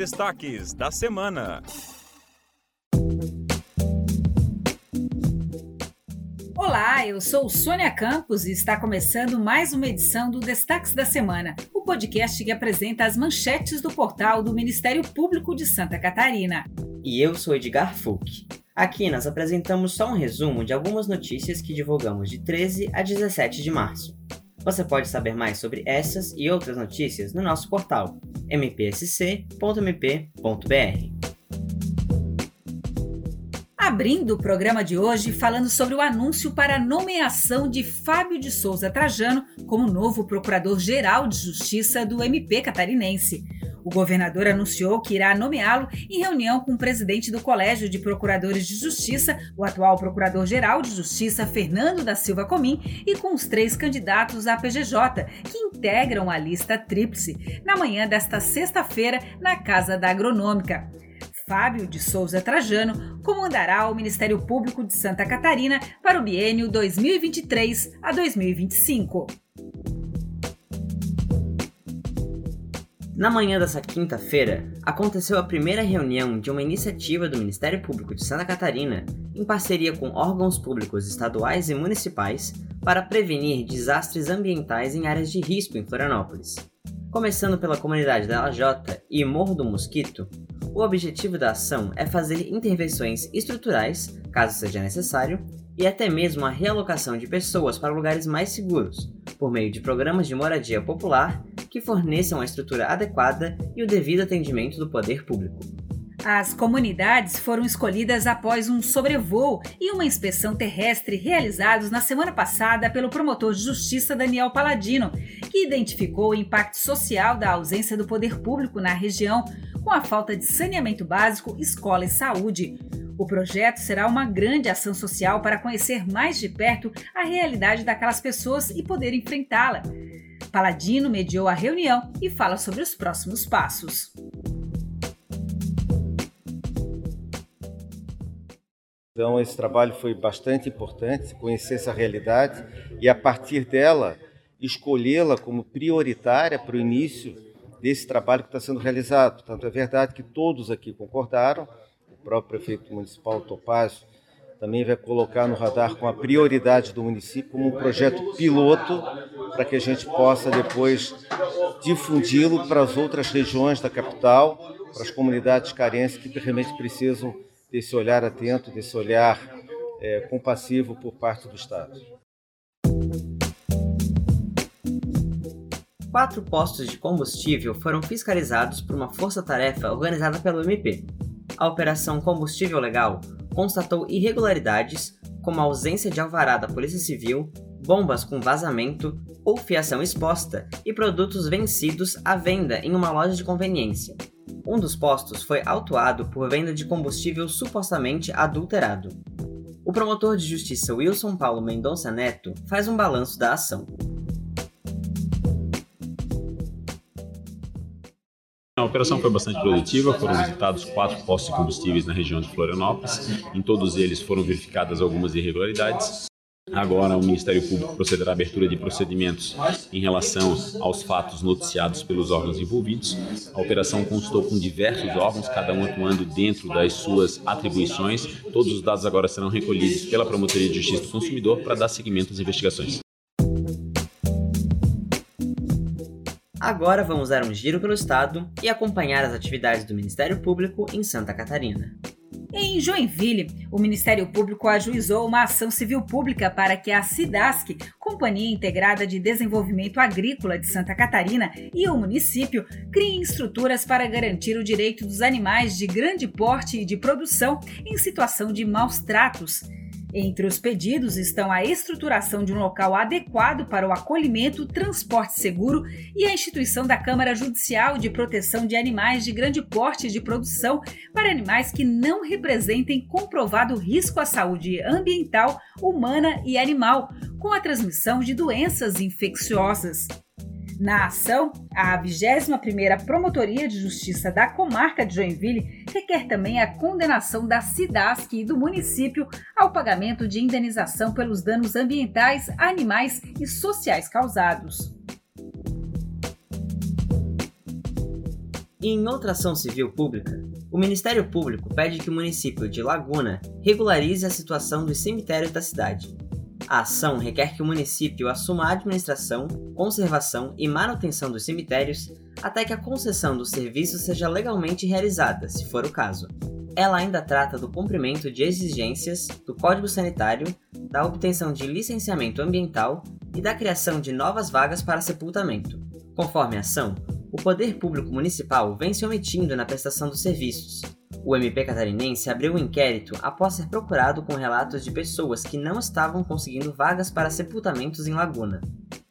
destaques da semana. Olá, eu sou Sônia Campos e está começando mais uma edição do Destaques da Semana, o podcast que apresenta as manchetes do portal do Ministério Público de Santa Catarina. E eu sou Edgar Fulk. Aqui nós apresentamos só um resumo de algumas notícias que divulgamos de 13 a 17 de março. Você pode saber mais sobre essas e outras notícias no nosso portal mpsc.mp.br. Abrindo o programa de hoje falando sobre o anúncio para a nomeação de Fábio de Souza Trajano como novo Procurador-Geral de Justiça do MP catarinense. O governador anunciou que irá nomeá-lo em reunião com o presidente do Colégio de Procuradores de Justiça, o atual Procurador-Geral de Justiça, Fernando da Silva Comim, e com os três candidatos à PGJ, que integram a lista tríplice, na manhã desta sexta-feira, na Casa da Agronômica. Fábio de Souza Trajano comandará o Ministério Público de Santa Catarina para o biênio 2023 a 2025. Na manhã dessa quinta-feira, aconteceu a primeira reunião de uma iniciativa do Ministério Público de Santa Catarina, em parceria com órgãos públicos estaduais e municipais, para prevenir desastres ambientais em áreas de risco em Florianópolis. Começando pela comunidade da Lajota e Morro do Mosquito, o objetivo da ação é fazer intervenções estruturais, caso seja necessário, e até mesmo a realocação de pessoas para lugares mais seguros, por meio de programas de moradia popular que forneçam a estrutura adequada e o devido atendimento do poder público. As comunidades foram escolhidas após um sobrevoo e uma inspeção terrestre realizados na semana passada pelo promotor de justiça Daniel Paladino, que identificou o impacto social da ausência do poder público na região, com a falta de saneamento básico, escola e saúde. O projeto será uma grande ação social para conhecer mais de perto a realidade daquelas pessoas e poder enfrentá-la. Paladino mediou a reunião e fala sobre os próximos passos. Então, esse trabalho foi bastante importante, conhecer essa realidade e, a partir dela, escolhê-la como prioritária para o início desse trabalho que está sendo realizado. Tanto é verdade que todos aqui concordaram, o próprio prefeito municipal Topázio também vai colocar no radar com a prioridade do município como um projeto piloto para que a gente possa depois difundi-lo para as outras regiões da capital, para as comunidades carentes que realmente precisam desse olhar atento, desse olhar é, compassivo por parte do Estado. Quatro postos de combustível foram fiscalizados por uma força-tarefa organizada pelo MP. A Operação Combustível Legal constatou irregularidades, como ausência de alvará da Polícia Civil, bombas com vazamento ou fiação exposta e produtos vencidos à venda em uma loja de conveniência. Um dos postos foi autuado por venda de combustível supostamente adulterado. O promotor de justiça Wilson Paulo Mendonça Neto faz um balanço da ação. A operação foi bastante produtiva, foram visitados quatro postos de combustíveis na região de Florianópolis. Em todos eles foram verificadas algumas irregularidades. Agora, o Ministério Público procederá à abertura de procedimentos em relação aos fatos noticiados pelos órgãos envolvidos. A operação constou com diversos órgãos, cada um atuando dentro das suas atribuições. Todos os dados agora serão recolhidos pela Promotoria de Justiça do Consumidor para dar seguimento às investigações. Agora vamos dar um giro pelo estado e acompanhar as atividades do Ministério Público em Santa Catarina. Em Joinville, o Ministério Público ajuizou uma ação civil pública para que a SIDASC, Companhia Integrada de Desenvolvimento Agrícola de Santa Catarina, e o município criem estruturas para garantir o direito dos animais de grande porte e de produção em situação de maus tratos. Entre os pedidos estão a estruturação de um local adequado para o acolhimento, transporte seguro e a instituição da Câmara Judicial de Proteção de Animais de grande porte de produção para animais que não representem comprovado risco à saúde ambiental, humana e animal, com a transmissão de doenças infecciosas. Na ação, a 21ª Promotoria de Justiça da Comarca de Joinville requer também a condenação da SIDASC e do município ao pagamento de indenização pelos danos ambientais, animais e sociais causados. Em outra ação civil pública, o Ministério Público pede que o município de Laguna regularize a situação dos cemitérios da cidade. A ação requer que o município assuma a administração, conservação e manutenção dos cemitérios até que a concessão do serviço seja legalmente realizada, se for o caso. Ela ainda trata do cumprimento de exigências do Código Sanitário, da obtenção de licenciamento ambiental e da criação de novas vagas para sepultamento. Conforme a ação, o poder público municipal vem se omitindo na prestação dos serviços. O MP catarinense abriu um inquérito após ser procurado com relatos de pessoas que não estavam conseguindo vagas para sepultamentos em Laguna.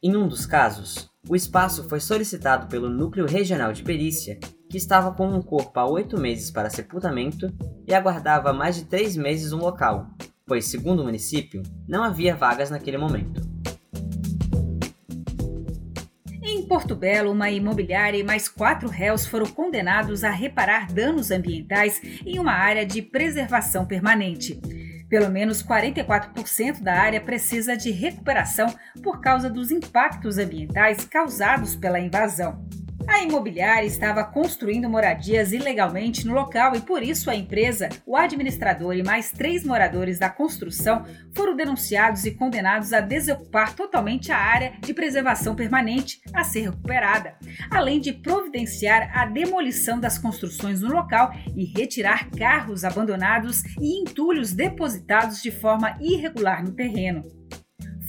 Em um dos casos, o espaço foi solicitado pelo Núcleo Regional de Perícia, que estava com um corpo há oito meses para sepultamento e aguardava mais de três meses no local, pois, segundo o município, não havia vagas naquele momento. Porto Belo, uma imobiliária e mais quatro réus foram condenados a reparar danos ambientais em uma área de preservação permanente. Pelo menos 44% da área precisa de recuperação por causa dos impactos ambientais causados pela invasão. A imobiliária estava construindo moradias ilegalmente no local e, por isso, a empresa, o administrador e mais três moradores da construção foram denunciados e condenados a desocupar totalmente a área de preservação permanente a ser recuperada, além de providenciar a demolição das construções no local e retirar carros abandonados e entulhos depositados de forma irregular no terreno.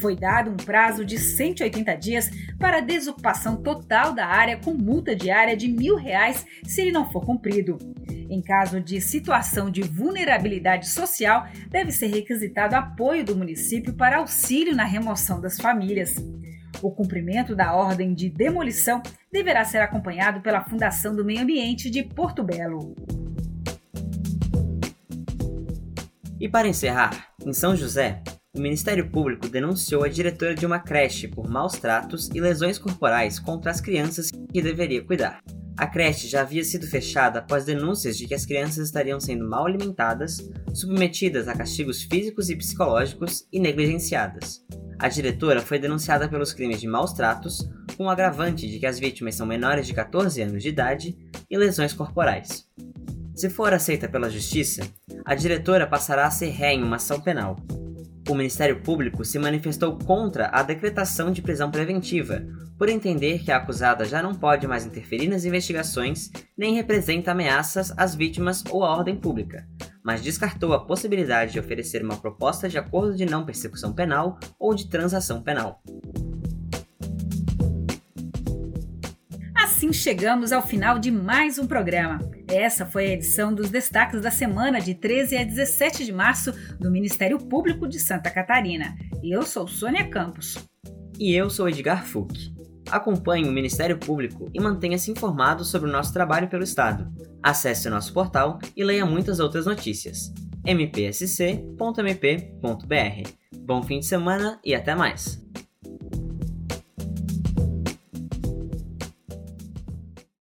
Foi dado um prazo de 180 dias para desocupação total da área com multa diária de mil reais se ele não for cumprido. Em caso de situação de vulnerabilidade social, deve ser requisitado apoio do município para auxílio na remoção das famílias. O cumprimento da ordem de demolição deverá ser acompanhado pela Fundação do Meio Ambiente de Porto Belo. E para encerrar, em São José, o Ministério Público denunciou a diretora de uma creche por maus tratos e lesões corporais contra as crianças que deveria cuidar. A creche já havia sido fechada após denúncias de que as crianças estariam sendo mal alimentadas, submetidas a castigos físicos e psicológicos e negligenciadas. A diretora foi denunciada pelos crimes de maus tratos, com o agravante de que as vítimas são menores de 14 anos de idade e lesões corporais. Se for aceita pela Justiça, a diretora passará a ser ré em uma ação penal, o Ministério Público se manifestou contra a decretação de prisão preventiva, por entender que a acusada já não pode mais interferir nas investigações nem representa ameaças às vítimas ou à ordem pública, mas descartou a possibilidade de oferecer uma proposta de acordo de não persecução penal ou de transação penal. Assim chegamos ao final de mais um programa. Essa foi a edição dos destaques da semana de 13 a 17 de março do Ministério Público de Santa Catarina. Eu sou Sônia Campos. E eu sou Edgar Fuch. Acompanhe o Ministério Público e mantenha-se informado sobre o nosso trabalho pelo Estado. Acesse o nosso portal e leia muitas outras notícias. mpsc.mp.br. Bom fim de semana e até mais!